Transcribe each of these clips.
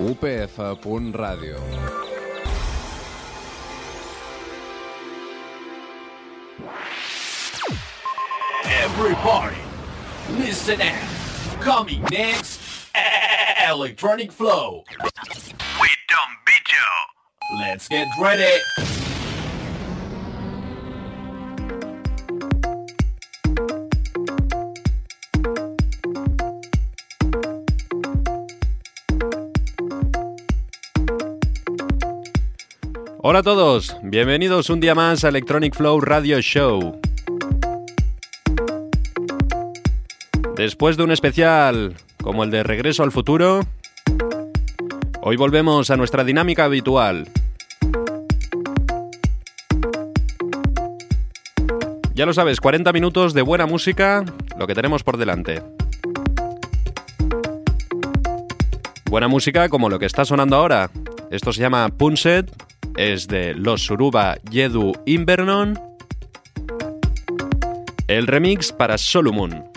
upf.radio. Everybody, listen up. Coming next, Electronic Flow. We done. Let's get ready. Hola a todos, bienvenidos un día más a Electronic Flow Radio Show. Después de un especial como el de Regreso al Futuro, hoy volvemos a nuestra dinámica habitual. Ya lo sabes, 40 minutos de buena música, lo que tenemos por delante. Buena música como lo que está sonando ahora. Esto se llama Punset es de los Suruba Yedu Invernon. El remix para Solumun.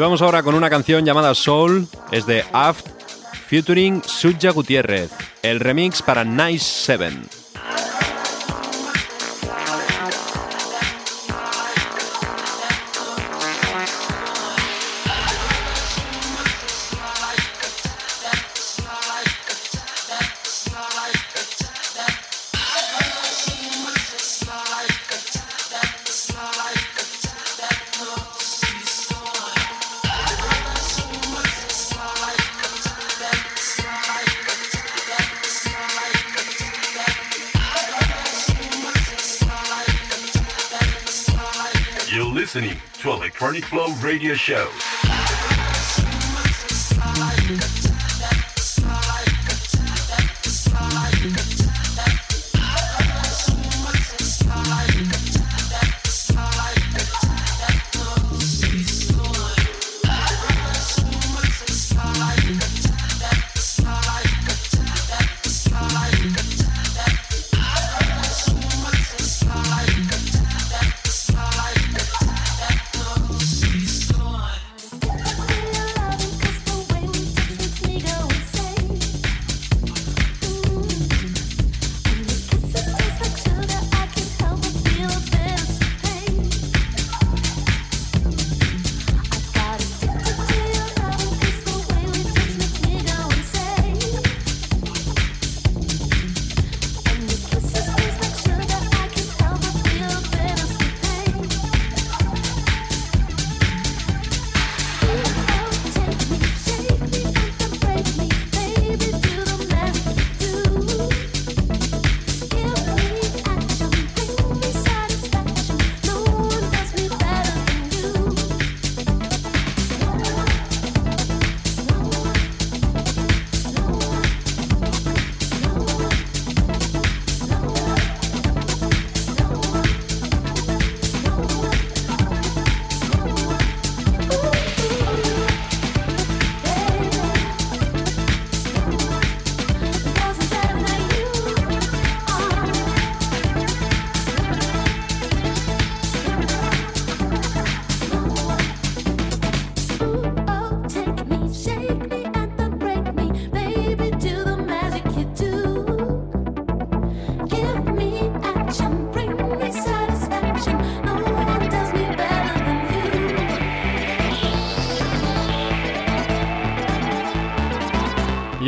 Vamos ahora con una canción llamada Soul, es de Aft, featuring Suja Gutiérrez, el remix para Nice 7. Listening to Electronic Flow Radio Show.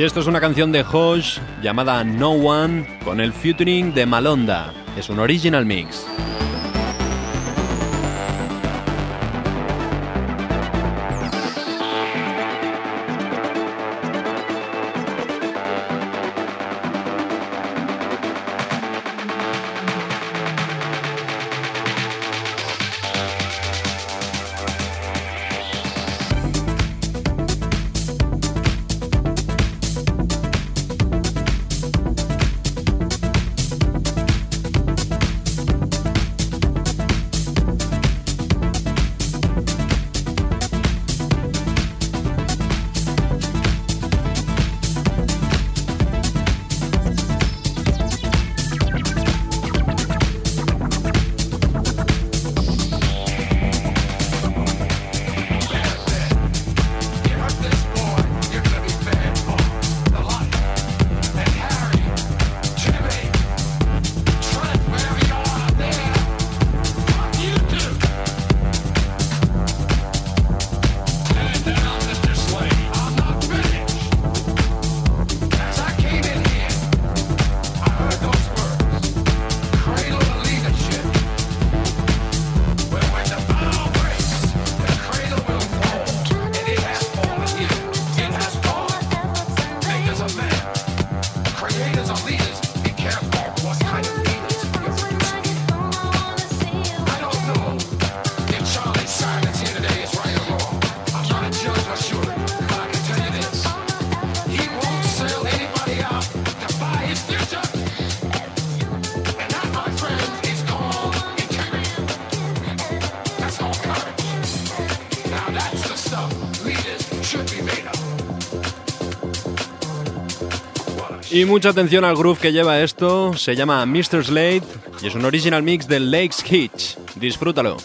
Esto es una canción de Hosh llamada No One con el featuring de Malonda. Es un original mix. Y mucha atención al groove que lleva esto, se llama Mr. Slade y es un original mix de Lakes Hitch. Disfrútalo.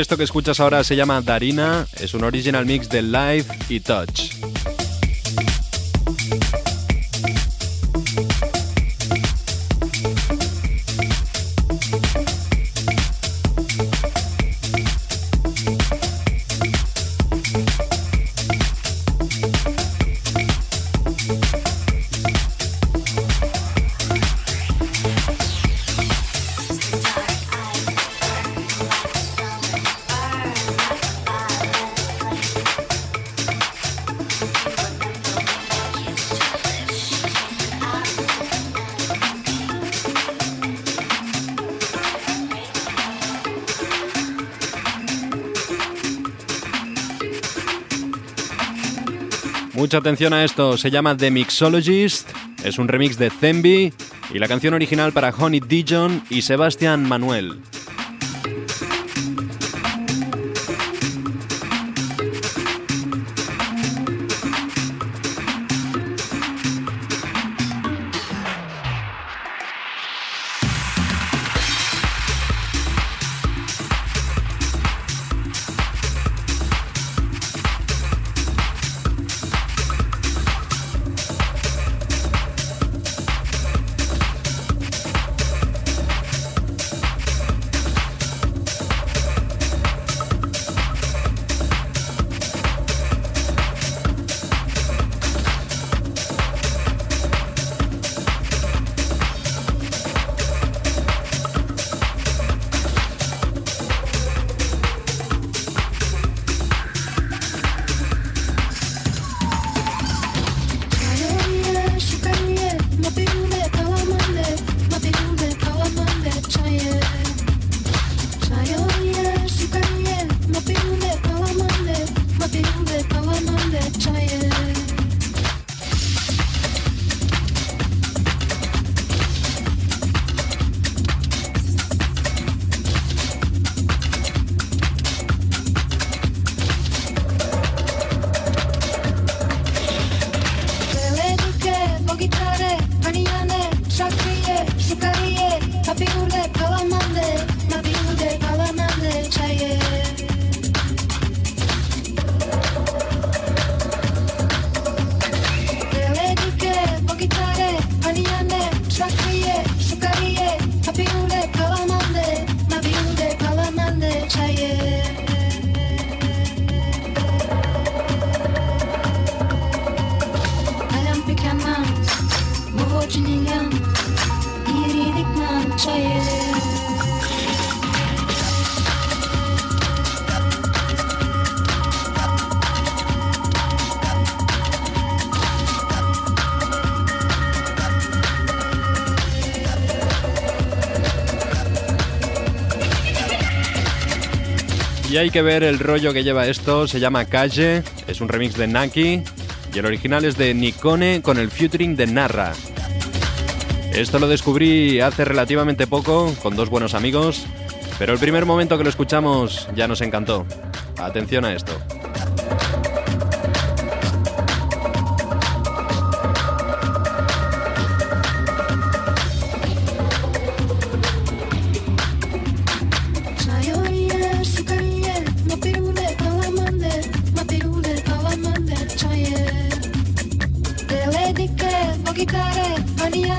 Esto que escuchas ahora se llama Darina, es un original mix de Live y Touch. Mucha atención a esto, se llama The Mixologist, es un remix de Zembi y la canción original para Honey Dijon y Sebastian Manuel. Hay que ver el rollo que lleva esto, se llama Calle, es un remix de Naki y el original es de Nikone con el featuring de Narra. Esto lo descubrí hace relativamente poco con dos buenos amigos, pero el primer momento que lo escuchamos ya nos encantó. Atención a esto. भी करे अनिया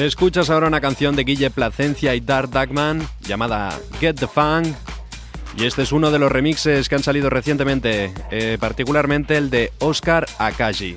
Escuchas ahora una canción de Guille Placencia y Dark Duckman llamada Get the Funk. Y este es uno de los remixes que han salido recientemente, eh, particularmente el de Oscar Akashi.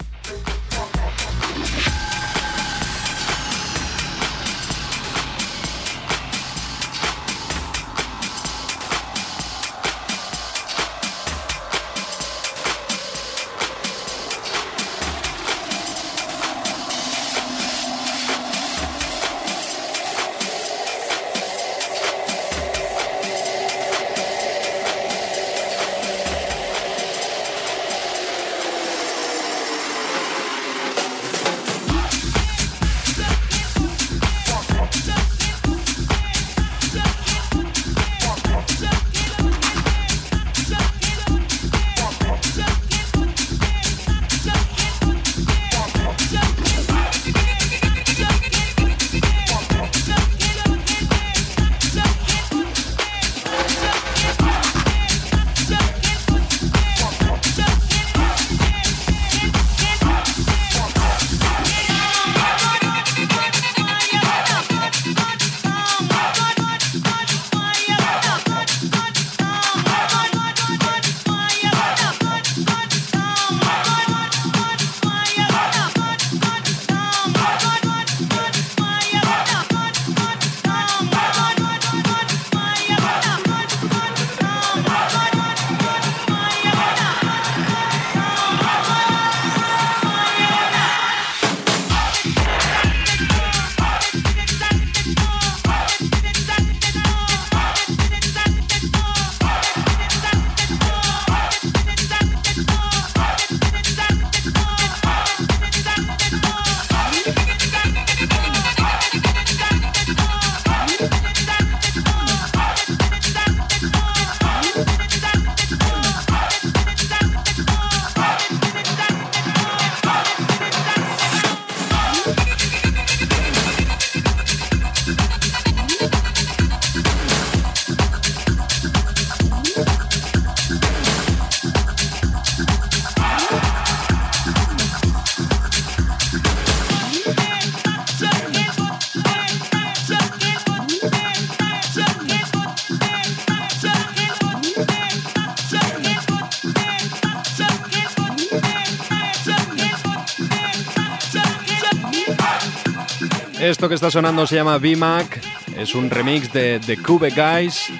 Esto que está sonando se llama B-Mac, es un remix de The Cube Guys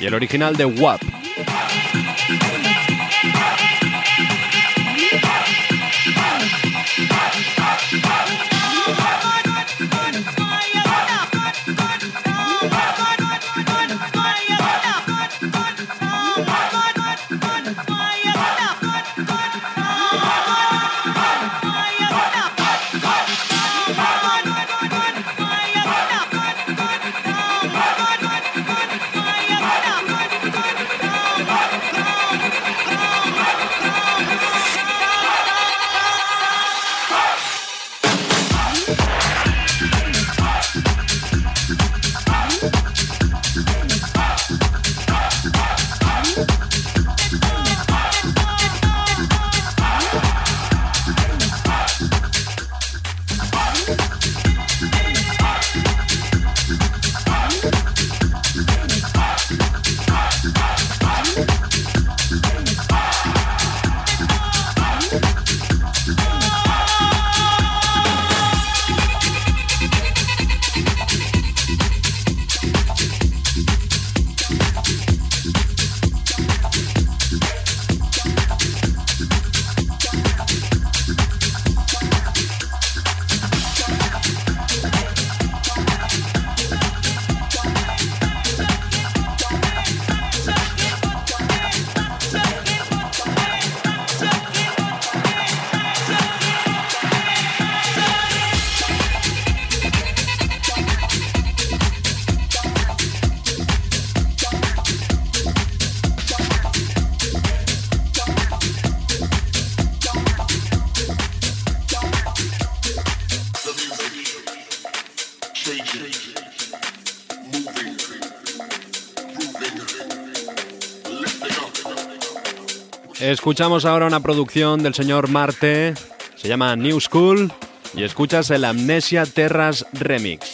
y el original de WAP. Escuchamos ahora una producción del señor Marte, se llama New School y escuchas el Amnesia Terras Remix.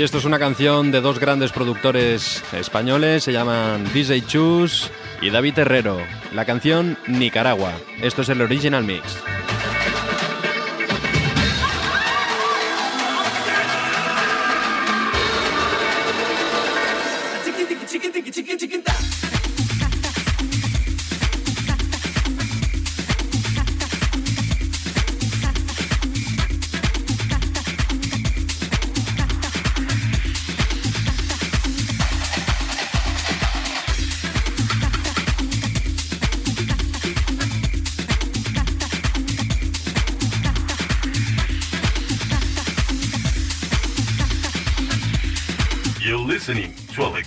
Y esto es una canción de dos grandes productores españoles, se llaman DJ Chus y David Herrero. La canción Nicaragua. Esto es el original mix.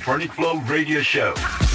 Electronic Flow Radio Show.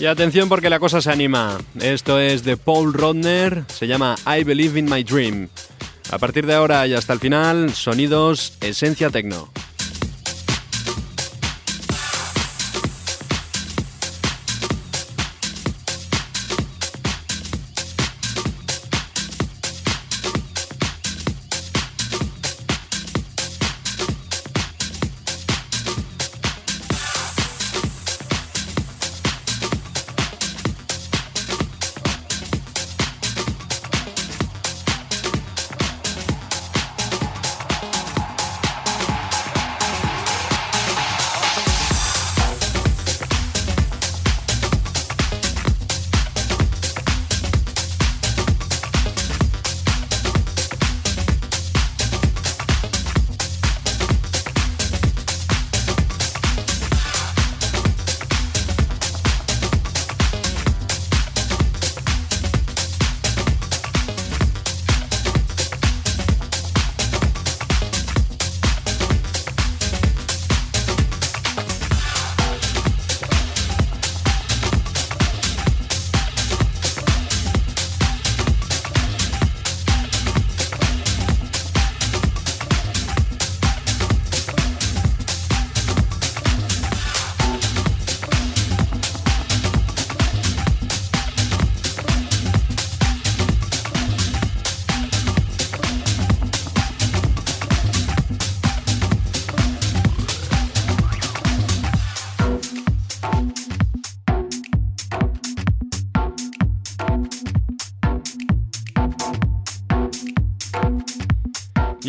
Y atención porque la cosa se anima. Esto es de Paul Rodner, se llama I Believe in My Dream. A partir de ahora y hasta el final, sonidos Esencia Tecno.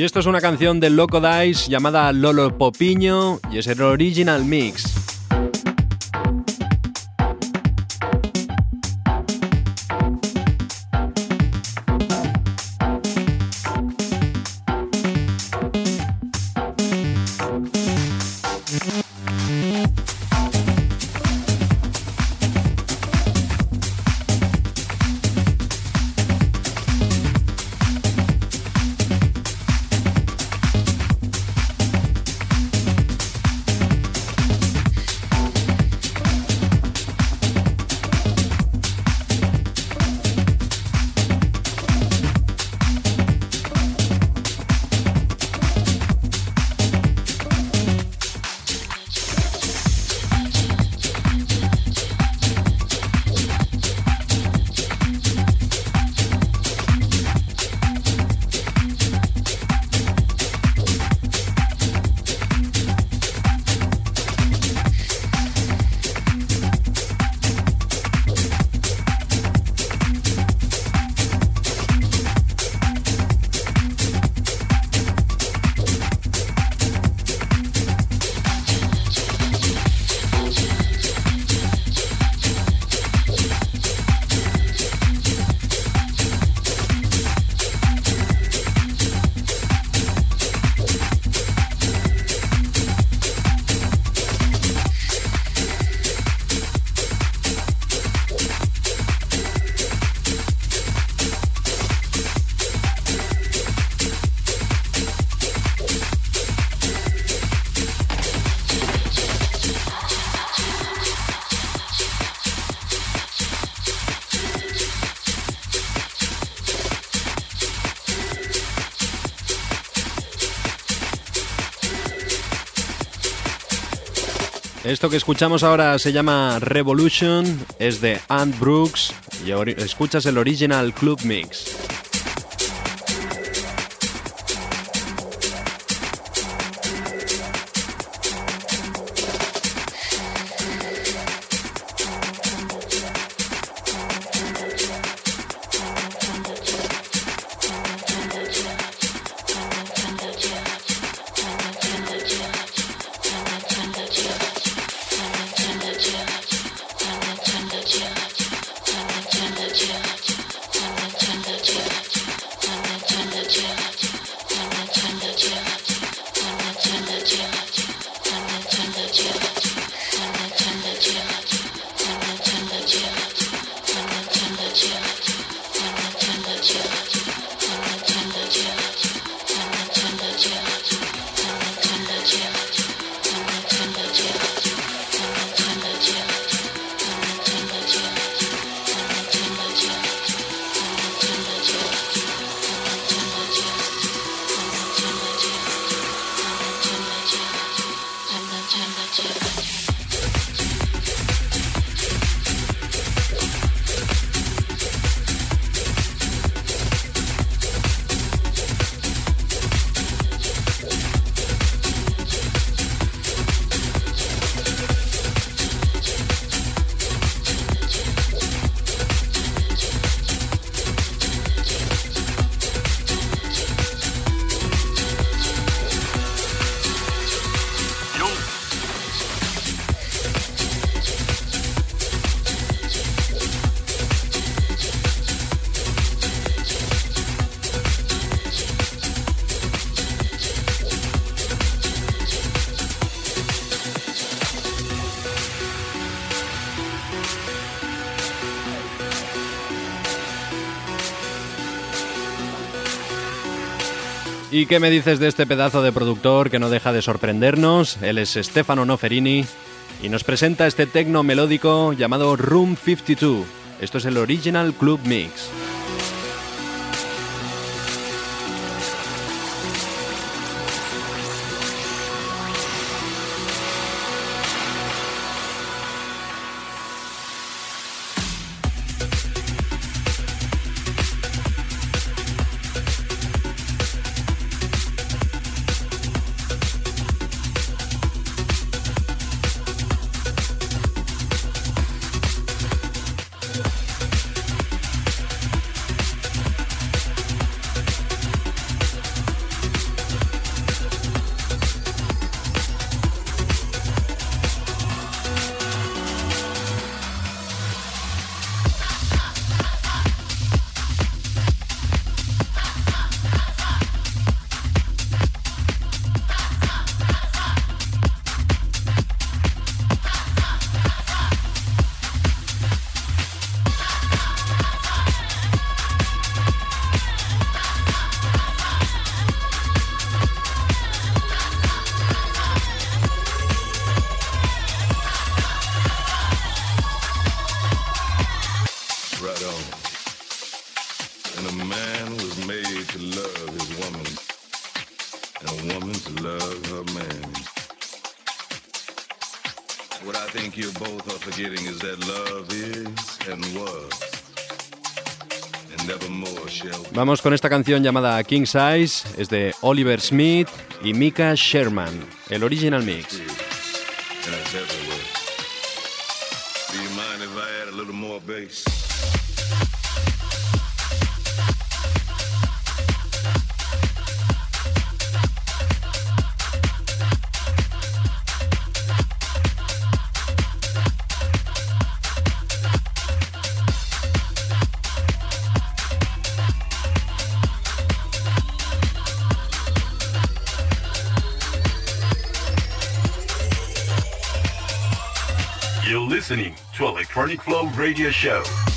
Y esto es una canción de Loco Dice llamada Lolo Popiño y es el original mix. Esto que escuchamos ahora se llama Revolution, es de Ant Brooks y escuchas el original Club Mix. ¿Y qué me dices de este pedazo de productor que no deja de sorprendernos? Él es Stefano Noferini y nos presenta este tecno melódico llamado Room 52. Esto es el Original Club Mix. Con esta canción llamada King Size, es de Oliver Smith y Mika Sherman, el original mix. Electronic Flow Radio Show.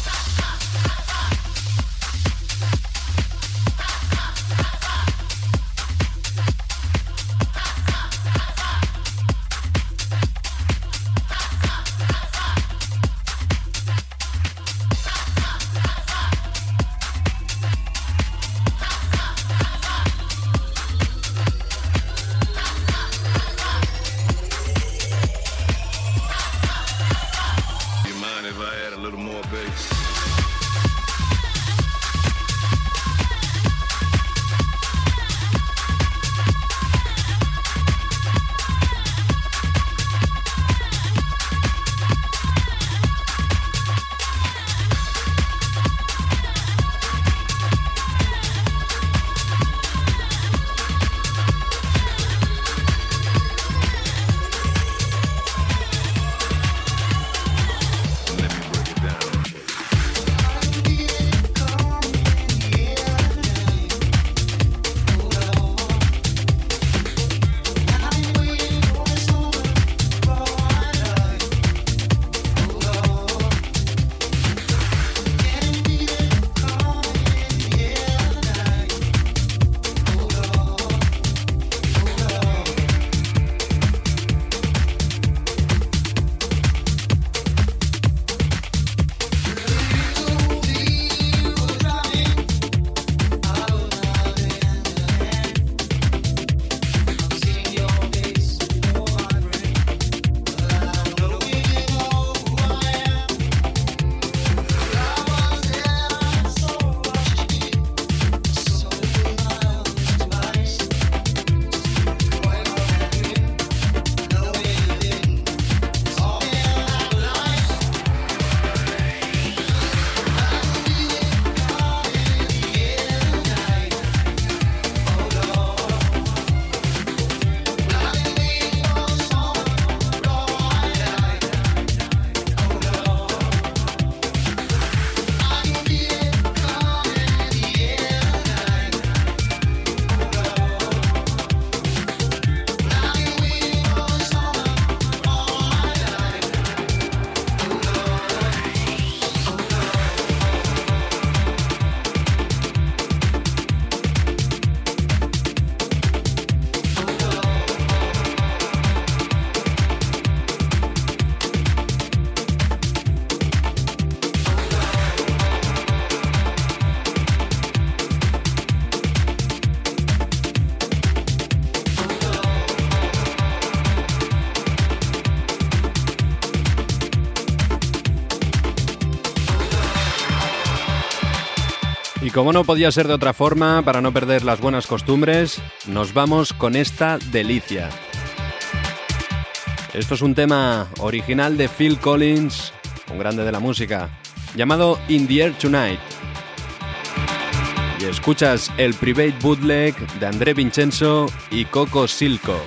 Como no podía ser de otra forma, para no perder las buenas costumbres, nos vamos con esta delicia. Esto es un tema original de Phil Collins, un grande de la música, llamado In the Air Tonight. Y escuchas el private bootleg de André Vincenzo y Coco Silco.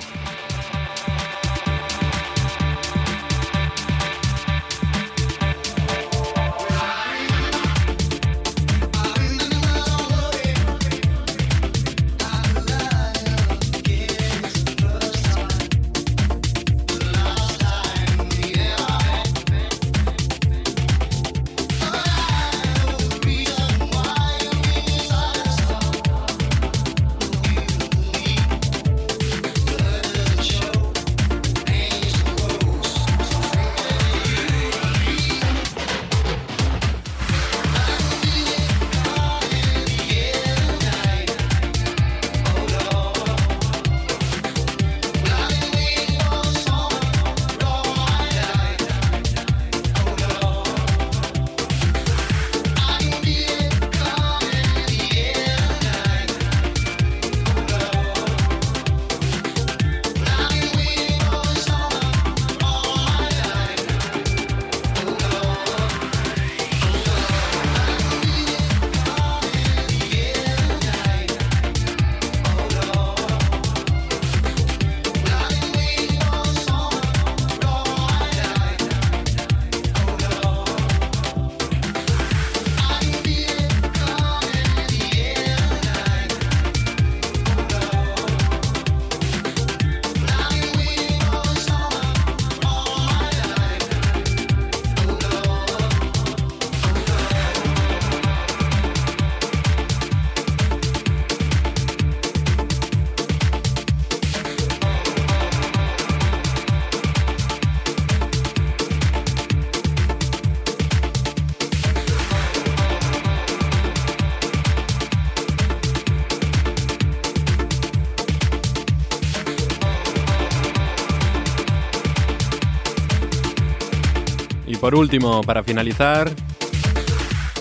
Por último, para finalizar,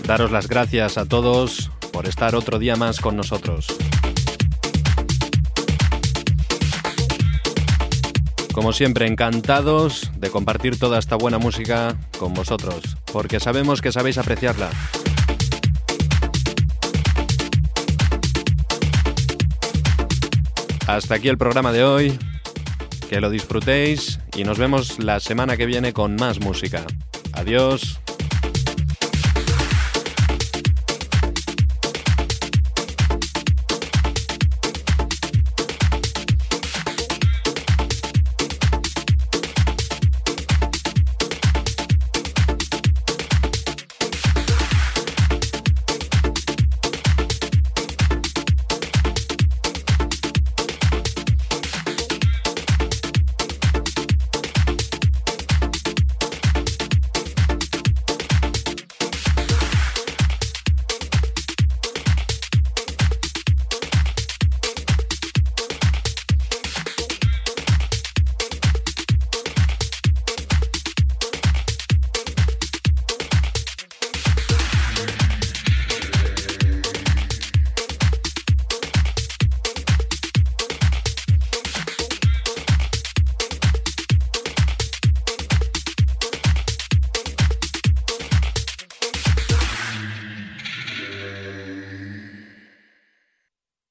daros las gracias a todos por estar otro día más con nosotros. Como siempre, encantados de compartir toda esta buena música con vosotros, porque sabemos que sabéis apreciarla. Hasta aquí el programa de hoy. Que lo disfrutéis y nos vemos la semana que viene con más música. Adiós.